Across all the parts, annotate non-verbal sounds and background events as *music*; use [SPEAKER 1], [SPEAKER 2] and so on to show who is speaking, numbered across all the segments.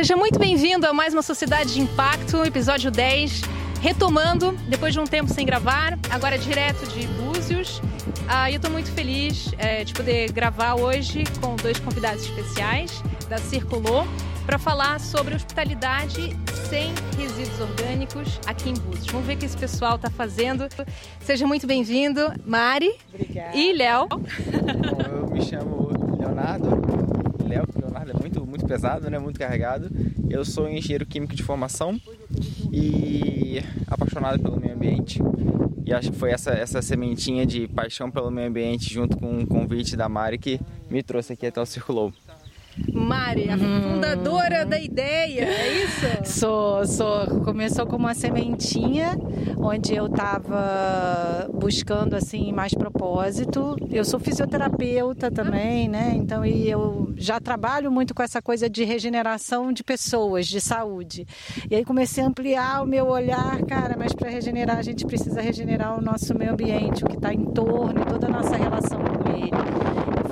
[SPEAKER 1] Seja muito bem-vindo a mais uma Sociedade de Impacto, episódio 10. Retomando, depois de um tempo sem gravar, agora direto de Búzios. Ah, eu estou muito feliz é, de poder gravar hoje com dois convidados especiais da Circulou para falar sobre hospitalidade sem resíduos orgânicos aqui em Búzios. Vamos ver o que esse pessoal está fazendo. Seja muito bem-vindo, Mari
[SPEAKER 2] Obrigada.
[SPEAKER 1] e Léo.
[SPEAKER 3] Bom, *laughs* eu me chamo Leonardo. Léo, muito, pesado, né? muito carregado. Eu sou engenheiro químico de formação e apaixonado pelo meio ambiente. E acho que foi essa, essa sementinha de paixão pelo meio ambiente, junto com o convite da Mari, que me trouxe aqui até o Circulou.
[SPEAKER 1] Mari, a fundadora da ideia, é isso?
[SPEAKER 2] Sou, sou. Começou como uma sementinha, onde eu estava buscando assim mais propósito. Eu sou fisioterapeuta também, né? Então e eu já trabalho muito com essa coisa de regeneração de pessoas, de saúde. E aí comecei a ampliar o meu olhar, cara. Mas para regenerar a gente precisa regenerar o nosso meio ambiente, o que está em torno e toda a nossa relação com ele.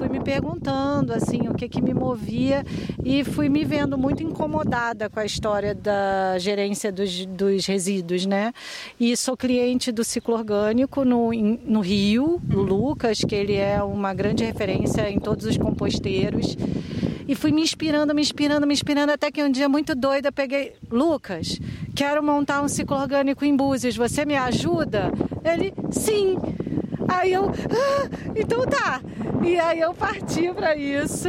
[SPEAKER 2] Fui me perguntando assim o que que me movia e fui me vendo muito incomodada com a história da gerência dos, dos resíduos, né? E sou cliente do ciclo orgânico no, no Rio, o Lucas, que ele é uma grande referência em todos os composteiros. E fui me inspirando, me inspirando, me inspirando, até que um dia muito doida peguei, Lucas, quero montar um ciclo orgânico em Búzios, você me ajuda? Ele, sim. Aí eu, ah, então tá. E aí eu parti para isso.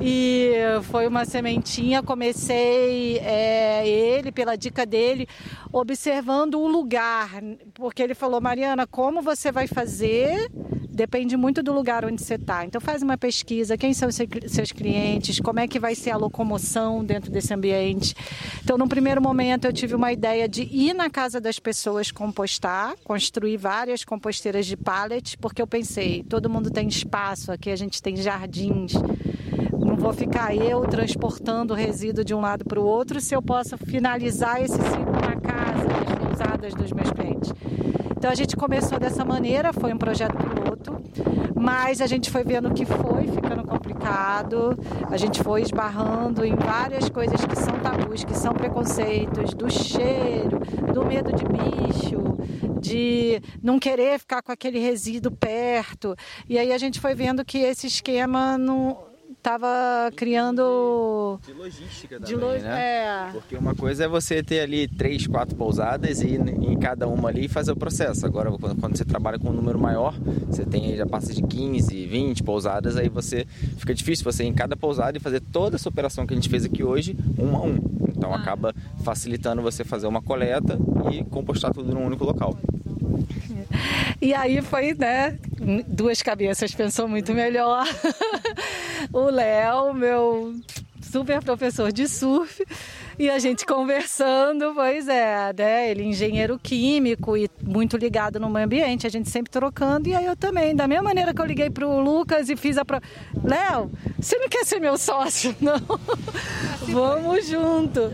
[SPEAKER 2] E foi uma sementinha. Comecei é, ele, pela dica dele, observando o lugar. Porque ele falou, Mariana, como você vai fazer? Depende muito do lugar onde você está. Então faz uma pesquisa, quem são seus clientes, como é que vai ser a locomoção dentro desse ambiente. Então, no primeiro momento, eu tive uma ideia de ir na casa das pessoas compostar, construir várias composteiras de pallet, porque eu pensei, todo mundo tem espaço, aqui a gente tem jardins. Não vou ficar eu transportando resíduo de um lado para o outro se eu posso finalizar esse ciclo na casa, nas pousadas dos meus clientes. Então a gente começou dessa maneira, foi um projeto mas a gente foi vendo que foi ficando complicado, a gente foi esbarrando em várias coisas que são tabus, que são preconceitos, do cheiro, do medo de bicho, de não querer ficar com aquele resíduo perto. E aí a gente foi vendo que esse esquema não estava criando
[SPEAKER 3] De logística
[SPEAKER 2] de lo- é.
[SPEAKER 3] Porque uma coisa é você ter ali três, quatro pousadas e em cada uma ali fazer o processo. Agora, quando você trabalha com um número maior, você tem já passa de 15, 20 pousadas, aí você fica difícil você ir em cada pousada e fazer toda essa operação que a gente fez aqui hoje, um a um. Então acaba facilitando você fazer uma coleta e compostar tudo num único local.
[SPEAKER 2] E aí foi, né? Duas cabeças pensou muito melhor. *laughs* o Léo, meu super professor de surf, e a gente conversando, pois é, né? Ele é engenheiro químico e muito ligado no meio ambiente, a gente sempre trocando, e aí eu também, da mesma maneira que eu liguei pro Lucas e fiz a pro... Léo, você não quer ser meu sócio, *laughs* não? Vamos junto.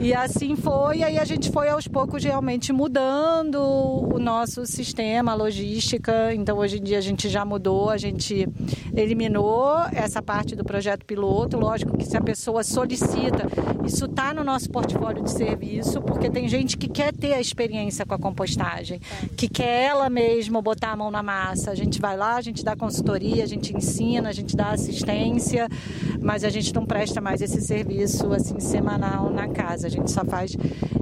[SPEAKER 2] E assim foi, aí a gente foi aos poucos realmente mudando o nosso sistema, a logística. Então hoje em dia a gente já mudou, a gente eliminou essa parte do projeto piloto. Lógico que se a pessoa solicita, isso está no nosso portfólio de serviço, porque tem gente que quer ter a experiência com a compostagem, que quer ela mesma botar a mão na massa. A gente vai lá, a gente dá consultoria, a gente ensina, a gente dá assistência, mas a gente não presta mais esse serviço assim semanal na casa a gente só faz.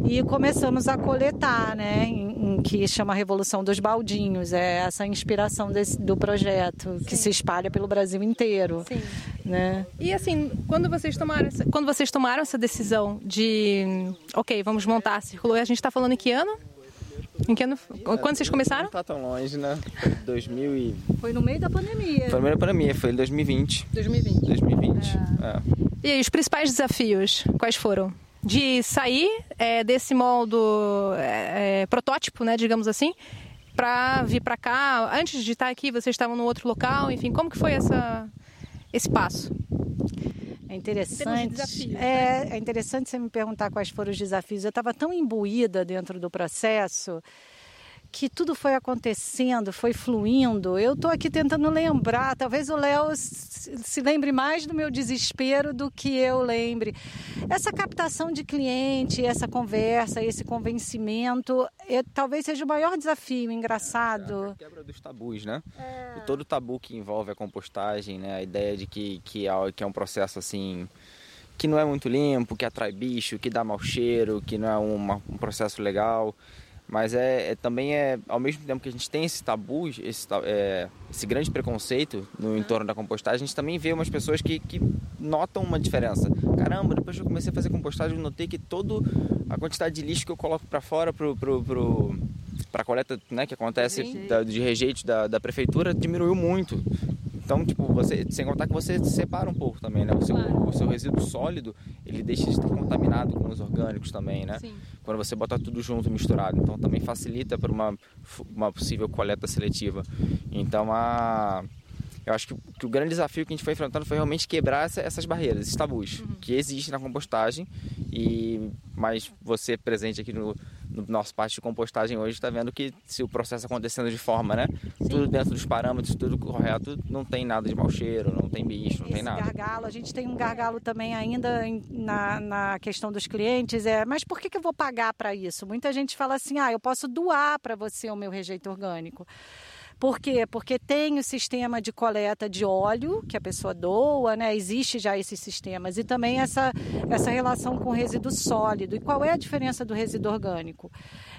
[SPEAKER 2] E começamos a coletar, né? Em, em que chama Revolução dos Baldinhos. É essa inspiração desse, do projeto que se espalha pelo Brasil inteiro.
[SPEAKER 1] Sim.
[SPEAKER 2] Né?
[SPEAKER 1] E assim, quando vocês tomaram essa, quando vocês tomaram essa decisão de, ok, vamos montar a Circulou, a gente está falando em que ano? Em que ano? Quando vocês começaram?
[SPEAKER 3] Não tá tão longe, né? Foi 2000 e...
[SPEAKER 2] Foi no meio da pandemia.
[SPEAKER 3] Foi a primeira pandemia, foi em 2020.
[SPEAKER 1] 2020.
[SPEAKER 3] 2020. É.
[SPEAKER 1] E aí, os principais desafios, quais foram? De sair é, desse moldo é, é, protótipo, né, digamos assim, para vir para cá. Antes de estar aqui, vocês estavam no outro local, enfim, como que foi essa, esse passo?
[SPEAKER 2] É
[SPEAKER 1] de
[SPEAKER 2] interessante.
[SPEAKER 1] desafios,
[SPEAKER 2] é, é interessante você me perguntar quais foram os desafios. Eu estava tão imbuída dentro do processo que tudo foi acontecendo, foi fluindo. Eu estou aqui tentando lembrar, talvez o Léo se lembre mais do meu desespero do que eu lembre. Essa captação de cliente, essa conversa, esse convencimento, é, talvez seja o maior desafio, engraçado.
[SPEAKER 3] É a quebra dos tabus, né? É. Todo tabu que envolve a compostagem, né? A ideia de que, que, é, é um processo assim que não é muito limpo, que atrai bicho, que dá mau cheiro, que não é uma, um processo legal. Mas é, é, também é, ao mesmo tempo que a gente tem esse tabu, esse, é, esse grande preconceito no entorno da compostagem, a gente também vê umas pessoas que, que notam uma diferença. Caramba, depois que eu comecei a fazer compostagem, eu notei que toda a quantidade de lixo que eu coloco para fora pro, pro, pro para coleta né, que acontece da, de rejeito da, da prefeitura diminuiu muito. Então, tipo, você, sem contar que você separa um pouco também, né? O seu, claro. o seu resíduo sólido, ele deixa de estar contaminado com os orgânicos também, né? Sim. Quando você bota tudo junto, misturado. Então, também facilita para uma, uma possível coleta seletiva. Então, a eu acho que, que, o grande desafio que a gente foi enfrentando foi realmente quebrar essa, essas barreiras, esses tabus uhum. que existem na compostagem. E mas você presente aqui no, no nosso parte de compostagem hoje está vendo que se o processo acontecendo de forma, né, Sim. tudo dentro dos parâmetros, tudo correto, não tem nada de mau cheiro, não tem bicho, não
[SPEAKER 2] Esse
[SPEAKER 3] tem nada.
[SPEAKER 2] gargalo, a gente tem um gargalo também ainda na, na questão dos clientes, é, mas por que, que eu vou pagar para isso? Muita gente fala assim, ah, eu posso doar para você o meu rejeito orgânico. Por quê? Porque tem o sistema de coleta de óleo que a pessoa doa, né? Existe já esses sistemas. E também essa, essa relação com o resíduo sólido. E qual é a diferença do resíduo orgânico?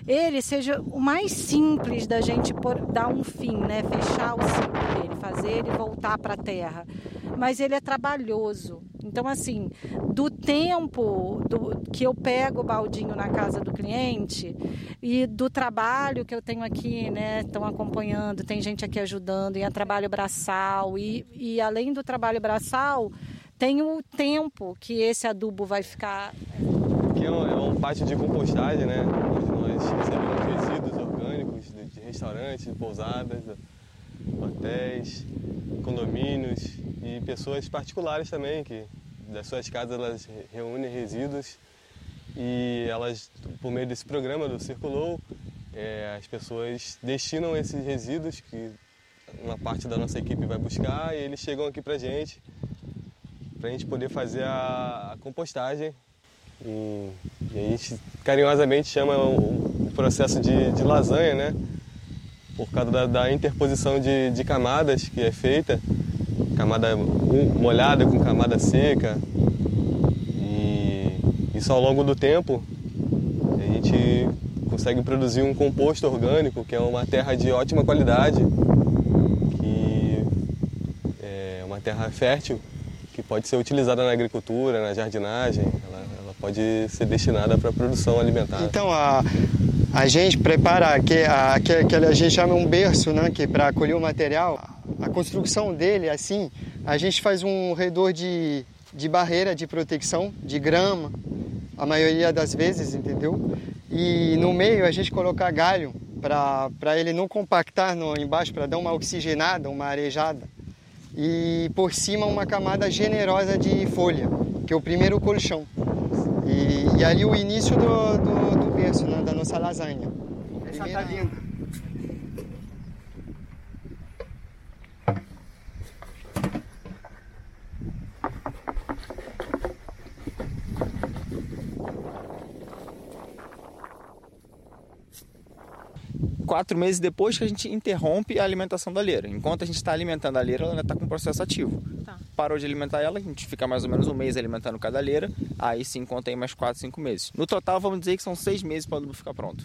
[SPEAKER 2] Ele seja o mais simples da gente por, dar um fim, né? Fechar o ciclo dele, fazer ele voltar para a terra. Mas ele é trabalhoso. Então, assim, do tempo do, que eu pego o baldinho na casa do cliente e do trabalho que eu tenho aqui, né? Estão acompanhando, tem gente aqui ajudando, e é trabalho braçal. E, e além do trabalho braçal, tem o tempo que esse adubo vai ficar.
[SPEAKER 4] Aqui é um, é um pátio de compostagem, né? Nós recebemos resíduos orgânicos de, de restaurantes, de pousadas, hotéis, condomínios e pessoas particulares também que das suas casas elas reúnem resíduos e elas, por meio desse programa do Circulou, é, as pessoas destinam esses resíduos que uma parte da nossa equipe vai buscar e eles chegam aqui pra gente, pra gente poder fazer a, a compostagem. E, e, a gente carinhosamente chama o, o processo de, de, lasanha, né? Por causa da, da interposição de, de camadas que é feita camada molhada com camada seca. E isso ao longo do tempo a gente consegue produzir um composto orgânico, que é uma terra de ótima qualidade, que é uma terra fértil, que pode ser utilizada na agricultura, na jardinagem, ela, ela pode ser destinada para produção alimentar.
[SPEAKER 5] Então a, a gente prepara que a, que, a gente chama um berço, né, que para acolher o material a construção dele, assim, a gente faz um redor de, de barreira de proteção, de grama, a maioria das vezes, entendeu? E no meio a gente coloca galho para ele não compactar no, embaixo, para dar uma oxigenada, uma arejada. E por cima uma camada generosa de folha, que é o primeiro colchão. E, e ali o início do, do, do berço, né, da nossa lasanha. Essa tá linda.
[SPEAKER 3] Quatro meses depois que a gente interrompe a alimentação da leira. Enquanto a gente está alimentando a leira, ela ainda está com um processo ativo. Tá. Parou de alimentar ela, a gente fica mais ou menos um mês alimentando cada leira, aí sim conta aí mais quatro, cinco meses. No total, vamos dizer que são seis meses para o adubo ficar pronto.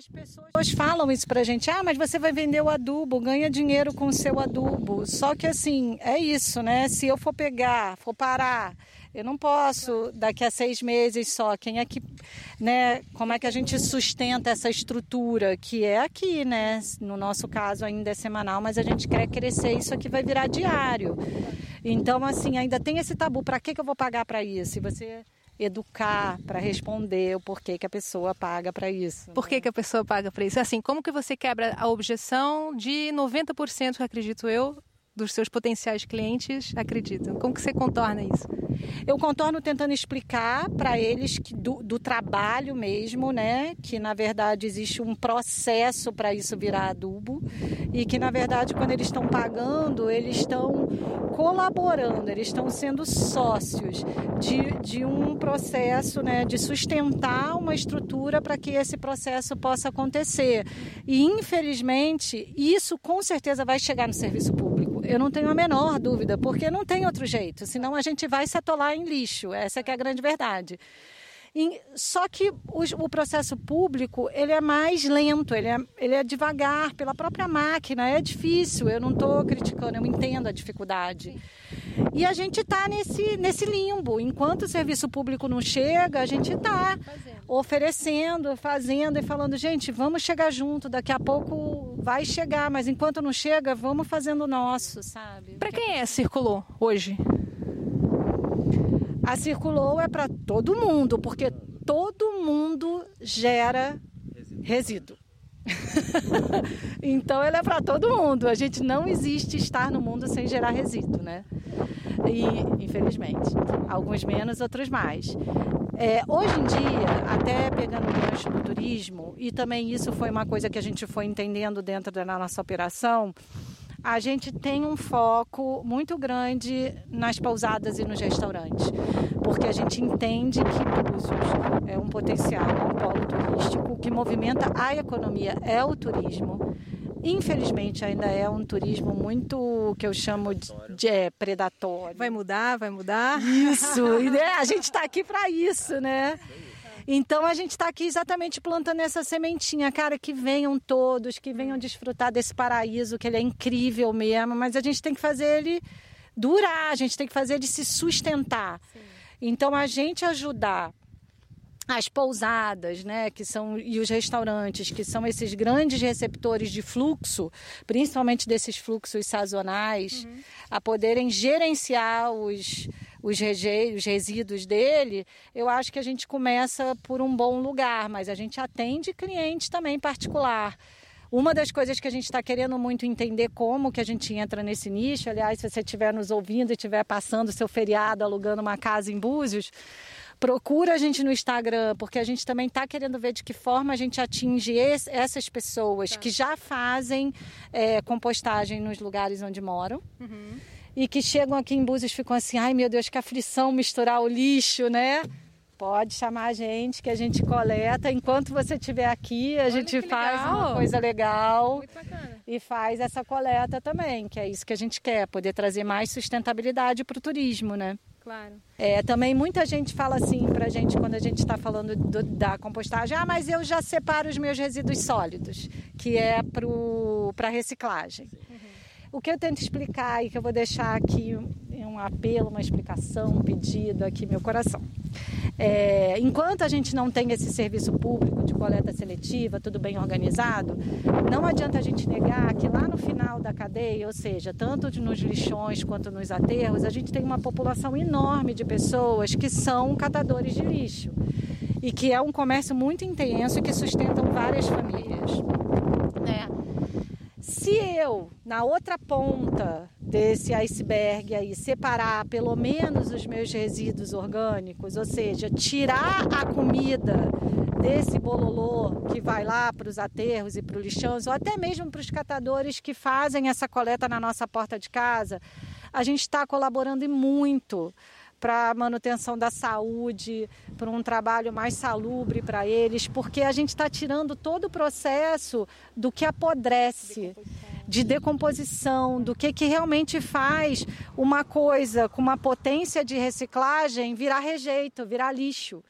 [SPEAKER 2] As pessoas falam isso pra gente, ah, mas você vai vender o adubo, ganha dinheiro com o seu adubo. Só que assim, é isso, né? Se eu for pegar, for parar eu não posso daqui a seis meses só. Quem é que, né? Como é que a gente sustenta essa estrutura que é aqui, né? No nosso caso ainda é semanal, mas a gente quer crescer. Isso aqui vai virar diário. Então, assim, ainda tem esse tabu. Para que, que eu vou pagar para isso? E você educar para responder o porquê que a pessoa paga para isso.
[SPEAKER 1] Por que, que a pessoa paga para isso? Assim, como que você quebra a objeção de 90%, acredito eu, dos seus potenciais clientes acreditam? Como que você contorna isso?
[SPEAKER 2] Eu contorno tentando explicar para eles que do, do, trabalho mesmo, né? Que na verdade existe um processo para isso virar adubo e que na verdade quando eles estão pagando, eles estão colaborando, eles estão sendo sócios de, de um processo, né? De sustentar uma estrutura para que esse processo possa acontecer. E infelizmente isso com certeza vai chegar no serviço público. Eu não tenho a menor dúvida, porque não tem outro jeito, senão a gente vai se atolar em lixo. Essa é a grande verdade. E, só que o, o, processo público ele é mais lento, ele é, ele é devagar pela própria máquina, é difícil. Eu não estou criticando, eu entendo a dificuldade. E a gente está nesse, nesse limbo. Enquanto o serviço público não chega, a gente está oferecendo, fazendo e falando, gente, vamos chegar junto, daqui a pouco vai chegar, mas enquanto não chega, vamos fazendo o nosso, sabe?
[SPEAKER 1] Para quem é Circulou hoje?
[SPEAKER 2] A Circulou é para todo mundo, porque todo mundo gera resíduo. *laughs* então ele é para todo mundo. A gente não existe estar no mundo sem gerar resíduo, né? E infelizmente, alguns menos, outros mais. É, hoje em dia, até pegando o gancho do turismo, e também isso foi uma coisa que a gente foi entendendo dentro da nossa operação, a gente tem um foco muito grande nas pousadas e nos restaurantes, porque a gente entende que Búzios é um potencial, um polo turístico que movimenta a economia, é o turismo. Infelizmente ainda é um turismo muito que eu chamo de, de é, predatório.
[SPEAKER 1] Vai mudar, vai mudar.
[SPEAKER 2] Isso, *laughs* e, né, a gente está aqui para isso, né? Então a gente está aqui exatamente plantando essa sementinha, cara, que venham todos, que venham desfrutar desse paraíso, que ele é incrível mesmo, mas a gente tem que fazer ele durar, a gente tem que fazer ele se sustentar. Sim. Então a gente ajudar as pousadas, né, que são e os restaurantes, que são esses grandes receptores de fluxo, principalmente desses fluxos sazonais, uhum. a poderem gerenciar os os, os resíduos dele, eu acho que a gente começa por um bom lugar, mas a gente atende cliente também particular. Uma das coisas que a gente está querendo muito entender como que a gente entra nesse nicho, aliás, se você estiver nos ouvindo e estiver passando seu feriado alugando uma casa em Búzios, procura a gente no Instagram, porque a gente também está querendo ver de que forma a gente atinge esse, essas pessoas tá. que já fazem é, compostagem nos lugares onde moram. Uhum e que chegam aqui em Búzios e ficam assim, ai meu Deus, que aflição misturar o lixo, né? Pode chamar a gente que a gente coleta. Enquanto você estiver aqui, a Olha gente faz legal. uma coisa legal e faz essa coleta também, que é isso que a gente quer, poder trazer mais sustentabilidade para o turismo, né?
[SPEAKER 1] Claro.
[SPEAKER 2] É, também muita gente fala assim pra gente quando a gente está falando do, da compostagem, ah, mas eu já separo os meus resíduos sólidos, que é para reciclagem. Uhum. O que eu tento explicar e que eu vou deixar aqui um apelo, uma explicação, um pedido aqui meu coração. É, enquanto a gente não tem esse serviço público de coleta seletiva, tudo bem organizado, não adianta a gente negar que lá no final da cadeia, ou seja, tanto nos lixões quanto nos aterros, a gente tem uma população enorme de pessoas que são catadores de lixo e que é um comércio muito intenso e que sustentam várias famílias. Né? Se eu, na outra ponta desse iceberg aí, separar pelo menos os meus resíduos orgânicos, ou seja, tirar a comida desse bololô que vai lá para os aterros e para o lixão, ou até mesmo para os catadores que fazem essa coleta na nossa porta de casa, a gente está colaborando muito para a manutenção da saúde, para um trabalho mais salubre para eles, porque a gente está tirando todo o processo do que apodrece, de decomposição, do que, que realmente faz uma coisa com uma potência de reciclagem virar rejeito, virar lixo.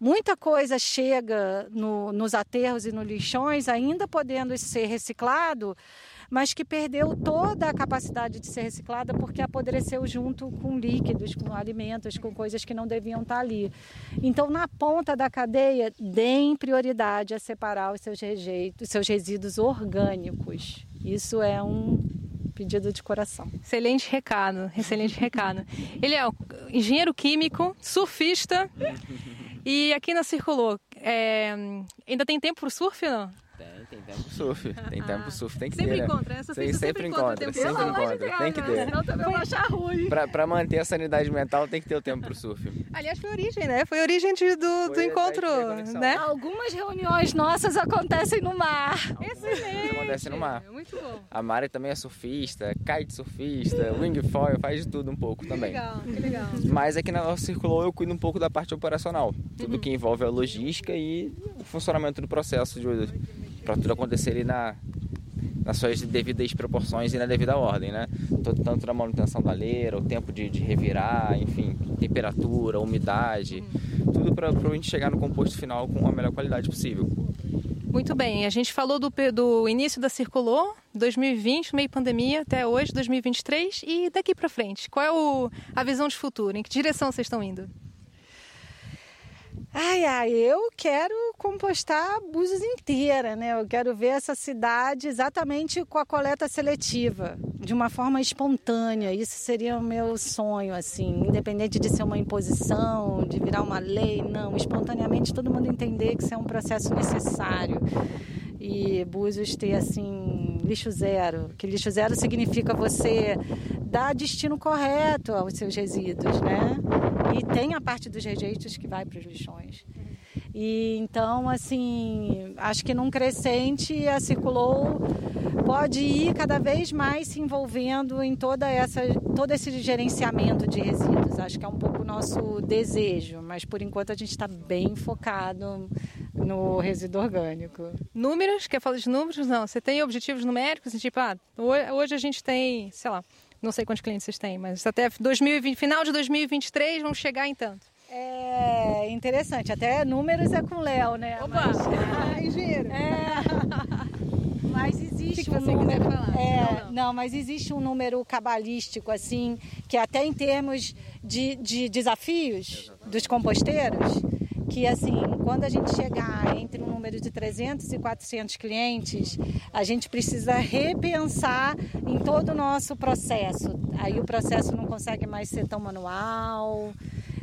[SPEAKER 2] Muita coisa chega no, nos aterros e nos lixões, ainda podendo ser reciclado, mas que perdeu toda a capacidade de ser reciclada porque apodreceu junto com líquidos, com alimentos, com coisas que não deviam estar ali. Então, na ponta da cadeia, deem prioridade a separar os seus rejeitos, seus resíduos orgânicos. Isso é um pedido de coração.
[SPEAKER 1] Excelente recado, excelente *laughs* recado. Ele é engenheiro químico, surfista *laughs* e aqui na Circulou. É... ainda tem tempo para o surf não?
[SPEAKER 3] Tem, tem tempo surf. Tem tempo
[SPEAKER 1] Ah,
[SPEAKER 3] surf, tem que
[SPEAKER 1] sempre
[SPEAKER 3] ter. né?
[SPEAKER 1] encontra, né?
[SPEAKER 3] Sim,
[SPEAKER 1] Surfista
[SPEAKER 3] sempre encontra,
[SPEAKER 1] o tempo
[SPEAKER 3] sempre encontra. Tem que ter.
[SPEAKER 2] Senão também eu vou achar ruim.
[SPEAKER 3] Pra, pra manter a sanidade mental tem que ter o tempo pro surf.
[SPEAKER 1] Aliás, foi a origem, né? Foi a origem de- do, do
[SPEAKER 3] Foi a
[SPEAKER 1] encontro, né?
[SPEAKER 2] Algumas reuniões nossas acontecem no mar.
[SPEAKER 1] Excelente.
[SPEAKER 3] acontece no mar.
[SPEAKER 1] Muito bom.
[SPEAKER 3] A Mari também é surfista, kite surfista, wingfoil, faz de tudo um pouco também.
[SPEAKER 1] Legal, que legal.
[SPEAKER 3] Mas aqui na nossa Circulou eu cuido um pouco da parte operacional. Tudo
[SPEAKER 1] Uhum.
[SPEAKER 3] que envolve a logística e o funcionamento do processo para tudo acontecer ali na, nas suas devidas proporções e na devida ordem, né? Tanto- na manutenção da leira, o tempo de, de revirar, enfim, temperatura, umidade,
[SPEAKER 1] Uhum.
[SPEAKER 3] tudo para a gente chegar no composto final com a melhor qualidade possível.
[SPEAKER 1] Muito bem, a gente falou do, do início da Circulou, 2020, meio pandemia, até hoje, 2023, e daqui para frente, qual é o, a visão de futuro? Em que direção vocês estão indo?
[SPEAKER 2] Ai, ai, eu quero compostar Búzios inteira, né? Eu quero ver essa cidade exatamente com a coleta seletiva, de uma forma espontânea. Isso seria o meu sonho, assim, independente de ser uma imposição, de virar uma lei, não. Espontaneamente todo mundo entender que isso é um processo necessário. E Búzios ter, assim, lixo zero. Que lixo zero significa você dar destino correto aos seus resíduos, né? E tem a parte dos rejeitos que vai para os lixões. E então, assim, acho que num crescente a Circulou pode ir cada vez mais se envolvendo em toda essa, todo esse gerenciamento de resíduos. Acho que é um pouco o nosso desejo, mas por enquanto a gente está bem focado no resíduo orgânico.
[SPEAKER 1] Números, quer falar de números? Não, você tem objetivos numéricos, assim, tipo, ah, ho- hoje a gente tem, sei lá, não sei quantos clientes vocês têm, mas até 2020, final de 2023 vamos chegar em tanto.
[SPEAKER 2] É interessante, até números é com o Léo, né?
[SPEAKER 1] Opa!
[SPEAKER 2] Mas-
[SPEAKER 1] Ah, engenheiro!
[SPEAKER 2] É. *laughs* Mas existe
[SPEAKER 1] O que
[SPEAKER 2] um número.
[SPEAKER 1] falar?
[SPEAKER 2] É,
[SPEAKER 1] Não, não.
[SPEAKER 2] não. mas existe um número cabalístico, assim, que até em termos de, de desafios dos composteiros, que assim, quando a gente chegar entre um número de 300 e 400 clientes, a gente precisa repensar em todo o nosso processo. Aí o processo não consegue mais ser tão manual,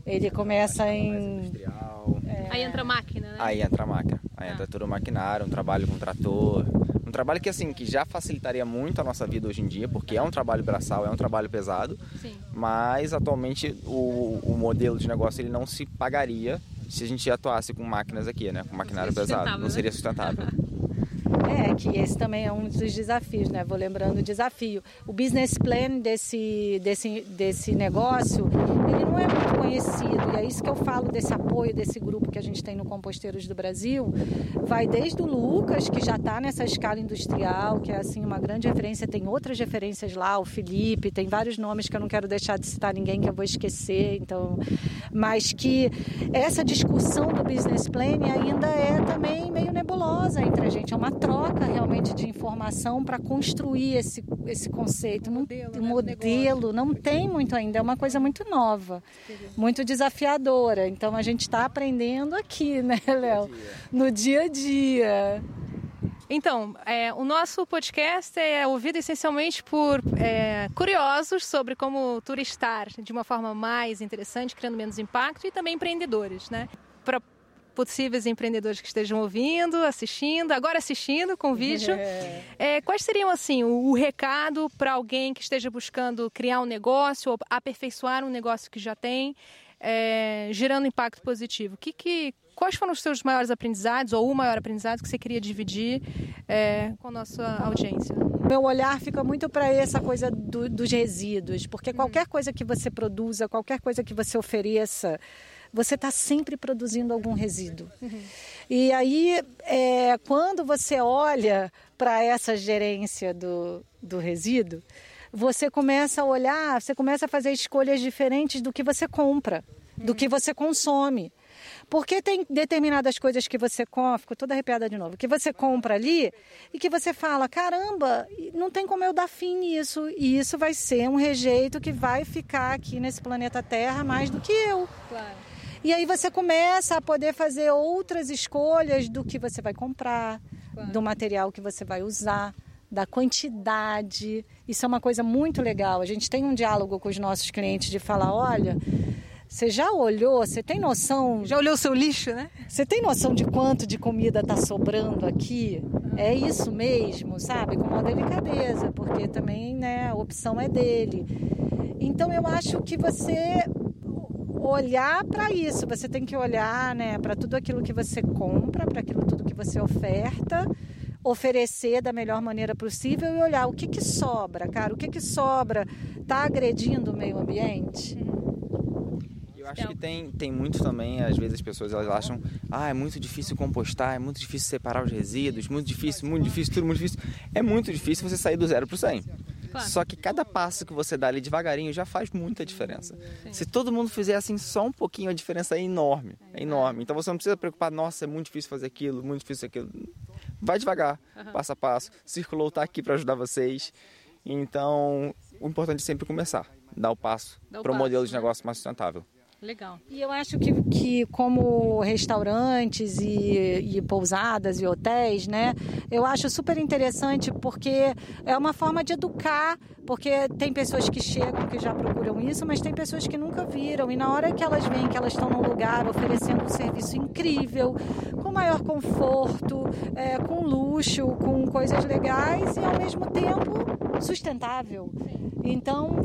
[SPEAKER 2] ele começa em.
[SPEAKER 3] Industrial.
[SPEAKER 1] Aí entra a máquina, né?
[SPEAKER 3] Aí entra a máquina. Aí
[SPEAKER 1] Ah.
[SPEAKER 3] entra todo o maquinário, um trabalho com trator. Um trabalho que assim, que já facilitaria muito a nossa vida hoje em dia, porque é um trabalho braçal, é um trabalho pesado,
[SPEAKER 1] Sim.
[SPEAKER 3] mas atualmente o, o modelo de negócio ele não se pagaria se a gente atuasse com máquinas aqui, né? Com maquinário pesado. Não
[SPEAKER 1] né?
[SPEAKER 3] seria sustentável. *laughs*
[SPEAKER 2] É, que esse também é um dos desafios, né? Vou lembrando o desafio. O business plan desse, desse, desse negócio, ele não é muito conhecido. E é isso que eu falo desse apoio desse grupo que a gente tem no Composteiros do Brasil. Vai desde o Lucas, que já está nessa escala industrial, que é assim uma grande referência. Tem outras referências lá, o Felipe, tem vários nomes que eu não quero deixar de citar ninguém que eu vou esquecer. Então, mas que essa discussão do business plan ainda é também meio nebulosa entre a gente. É uma troca realmente de informação para construir esse, esse conceito. Não-
[SPEAKER 1] Modelo, né,
[SPEAKER 2] um
[SPEAKER 1] do
[SPEAKER 2] modelo não tem muito ainda, é uma coisa muito nova, muito desafiadora. Então a gente está aprendendo aqui, *laughs* né, Léo? No dia a dia.
[SPEAKER 1] Então, é, o nosso podcast é ouvido essencialmente por é, curiosos sobre como turistar de uma forma mais interessante, criando menos impacto, e também empreendedores, né? Para possíveis empreendedores que estejam ouvindo, assistindo, agora assistindo com vídeo. *laughs* É, quais seriam, assim, o, o recado para alguém que esteja buscando criar um negócio ou aperfeiçoar um negócio que já tem, é, gerando impacto positivo? Que, que, quais foram os seus maiores aprendizados ou o maior aprendizado que você queria dividir é, com a nossa audiência?
[SPEAKER 2] Meu olhar fica muito para essa coisa do- dos resíduos, porque qualquer coisa que você produza, qualquer coisa que você ofereça, você está sempre produzindo algum resíduo. E aí, é, quando você olha para essa gerência do, do resíduo, você começa a olhar, você começa a fazer escolhas diferentes do que você compra, do que você consome. Porque tem determinadas coisas que você compra, ficou toda arrepiada de novo, que você compra ali e que você fala, caramba, não tem como eu dar fim nisso. E isso vai ser um rejeito que vai ficar aqui nesse planeta Terra mais do que eu.
[SPEAKER 1] Claro.
[SPEAKER 2] E aí você começa a poder fazer outras escolhas do que você vai comprar,
[SPEAKER 1] Claro.
[SPEAKER 2] do material que você vai usar, da quantidade. Isso é uma coisa muito legal. A gente tem um diálogo com os nossos clientes de falar, olha, Você já olhou? Você tem noção?
[SPEAKER 1] Já olhou o seu lixo, né?
[SPEAKER 2] Você tem noção de quanto de comida está sobrando aqui? É isso mesmo, sabe? Com uma delicadeza, porque também né, a opção é dele. Então eu acho que você olhar para isso, você tem que olhar né, para tudo aquilo que você compra, para aquilo tudo que você oferta oferecer da melhor maneira possível e olhar o que, que sobra, cara, o que, que sobra, está agredindo o meio ambiente?
[SPEAKER 3] Eu acho que tem, tem muito também, às vezes as pessoas elas acham, ah, é muito difícil compostar, é muito difícil separar os resíduos, muito difícil, muito difícil, tudo muito difícil. É muito difícil você sair do zero para o 100. Claro. Só que cada passo que você dá ali devagarinho já faz muita diferença. Sim. Se todo mundo fizer assim só um pouquinho, a diferença é enorme. É enorme. Então você não precisa preocupar, nossa, é muito difícil fazer aquilo, muito difícil aquilo. Vai devagar, uhum. passo a passo. Circulou está aqui para ajudar vocês. Então, o importante é sempre começar, dar o passo para o modelo de né? negócio mais sustentável.
[SPEAKER 1] Legal.
[SPEAKER 2] E eu acho que, que como restaurantes e, e, pousadas e hotéis, né? Eu acho super interessante porque é uma forma de educar, porque tem pessoas que chegam que já procuram isso, mas tem pessoas que nunca viram. E na hora que elas veem que elas estão num lugar oferecendo um serviço incrível, com maior conforto, é, com luxo, com coisas legais e ao mesmo tempo sustentável. Então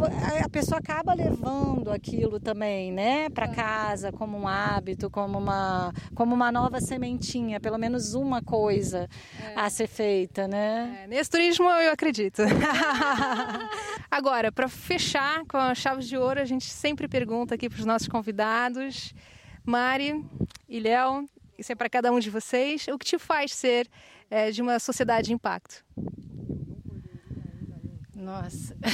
[SPEAKER 2] a pessoa acaba levando aquilo também, né, para casa como um hábito, como uma como uma nova sementinha, pelo menos uma coisa é. a ser feita, né?
[SPEAKER 1] É, nesse turismo eu acredito. *laughs* Agora, para fechar com as chaves de ouro, a gente sempre pergunta aqui para os nossos convidados, Mari e Léo, isso é para cada um de vocês, o que te faz ser é, de uma sociedade de impacto?
[SPEAKER 2] Nossa. *laughs*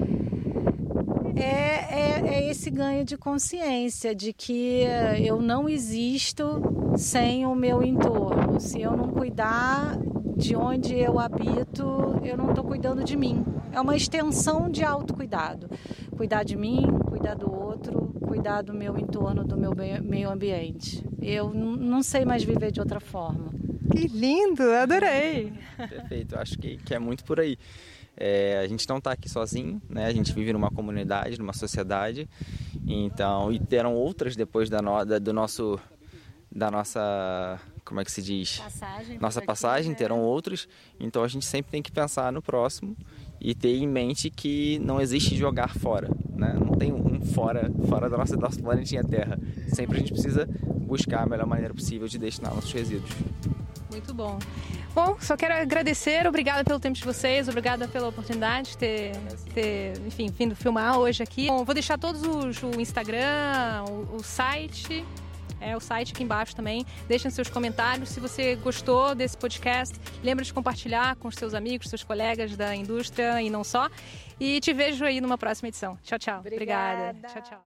[SPEAKER 2] *laughs* é, é, é, esse ganho de consciência de que eu não existo sem o meu entorno. Se eu não cuidar de onde eu habito, eu não estou cuidando de mim. É uma extensão de autocuidado. Cuidar de mim, cuidar do outro, cuidar do meu entorno, do meu meio ambiente. Eu não sei mais viver de outra forma.
[SPEAKER 1] Que lindo, adorei.
[SPEAKER 3] Perfeito, acho que, que é muito por aí. É, a gente não está aqui sozinho, né? A gente vive numa comunidade, numa sociedade. Então, e terão outras depois da, no, da do nosso da nossa como é que se diz
[SPEAKER 2] passagem
[SPEAKER 3] nossa passagem terão né? outros então a gente sempre tem que pensar no próximo e ter em mente que não existe jogar fora né não tem um fora fora da nossa nosso planetinha Terra sempre a gente precisa buscar a melhor maneira possível de destinar nossos resíduos
[SPEAKER 1] muito bom. Bom, só quero agradecer, obrigada pelo tempo de vocês, obrigada pela oportunidade de ter, ter enfim, vindo filmar hoje aqui. Bom, vou deixar todos os, o Instagram, o, o site, é o site aqui embaixo também. Deixem seus comentários. Se você gostou desse podcast, lembra de compartilhar com os seus amigos, seus colegas da indústria e não só. E te vejo aí numa próxima edição. Tchau, tchau.
[SPEAKER 2] Obrigada.
[SPEAKER 1] Obrigada. Tchau, tchau.